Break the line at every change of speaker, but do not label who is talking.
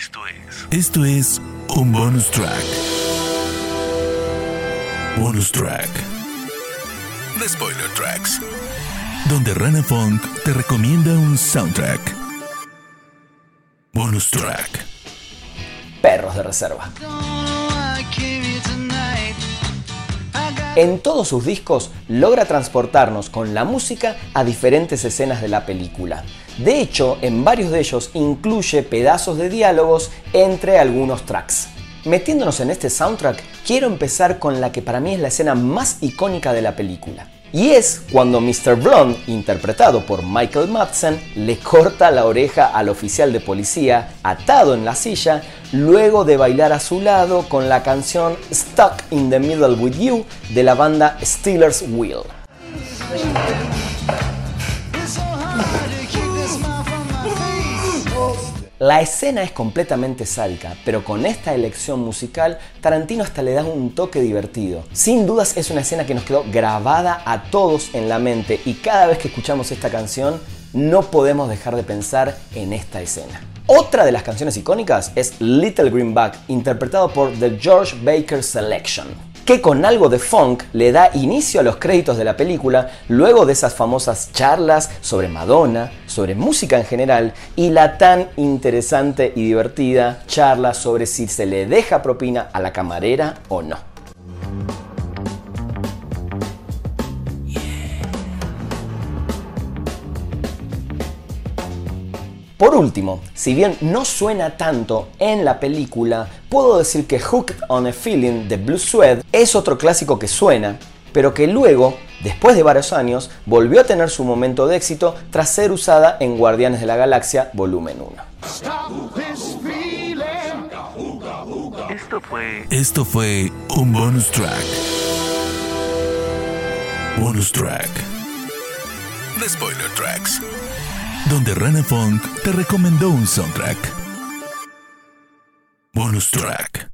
Esto es.
Esto es un bonus track. Bonus track. The Spoiler Tracks. Donde Rana Funk te recomienda un soundtrack. Bonus track.
Perros de reserva. En todos sus discos logra transportarnos con la música a diferentes escenas de la película. De hecho, en varios de ellos incluye pedazos de diálogos entre algunos tracks. Metiéndonos en este soundtrack, quiero empezar con la que para mí es la escena más icónica de la película. Y es cuando Mr. Blonde, interpretado por Michael Madsen, le corta la oreja al oficial de policía atado en la silla luego de bailar a su lado con la canción Stuck in the Middle with You de la banda Steelers Wheel. La escena es completamente sádica, pero con esta elección musical, Tarantino hasta le da un toque divertido. Sin dudas es una escena que nos quedó grabada a todos en la mente y cada vez que escuchamos esta canción no podemos dejar de pensar en esta escena. Otra de las canciones icónicas es Little Greenback, interpretado por The George Baker Selection que con algo de funk le da inicio a los créditos de la película luego de esas famosas charlas sobre Madonna, sobre música en general y la tan interesante y divertida charla sobre si se le deja propina a la camarera o no. Por último, si bien no suena tanto en la película, puedo decir que Hooked on a Feeling de Blue Sweat es otro clásico que suena, pero que luego, después de varios años, volvió a tener su momento de éxito tras ser usada en Guardianes de la Galaxia Volumen 1.
Esto fue.
Esto fue un bonus track. Bonus track. The Spoiler Tracks. Donde Rana Funk te recomendó un soundtrack. Bonus track.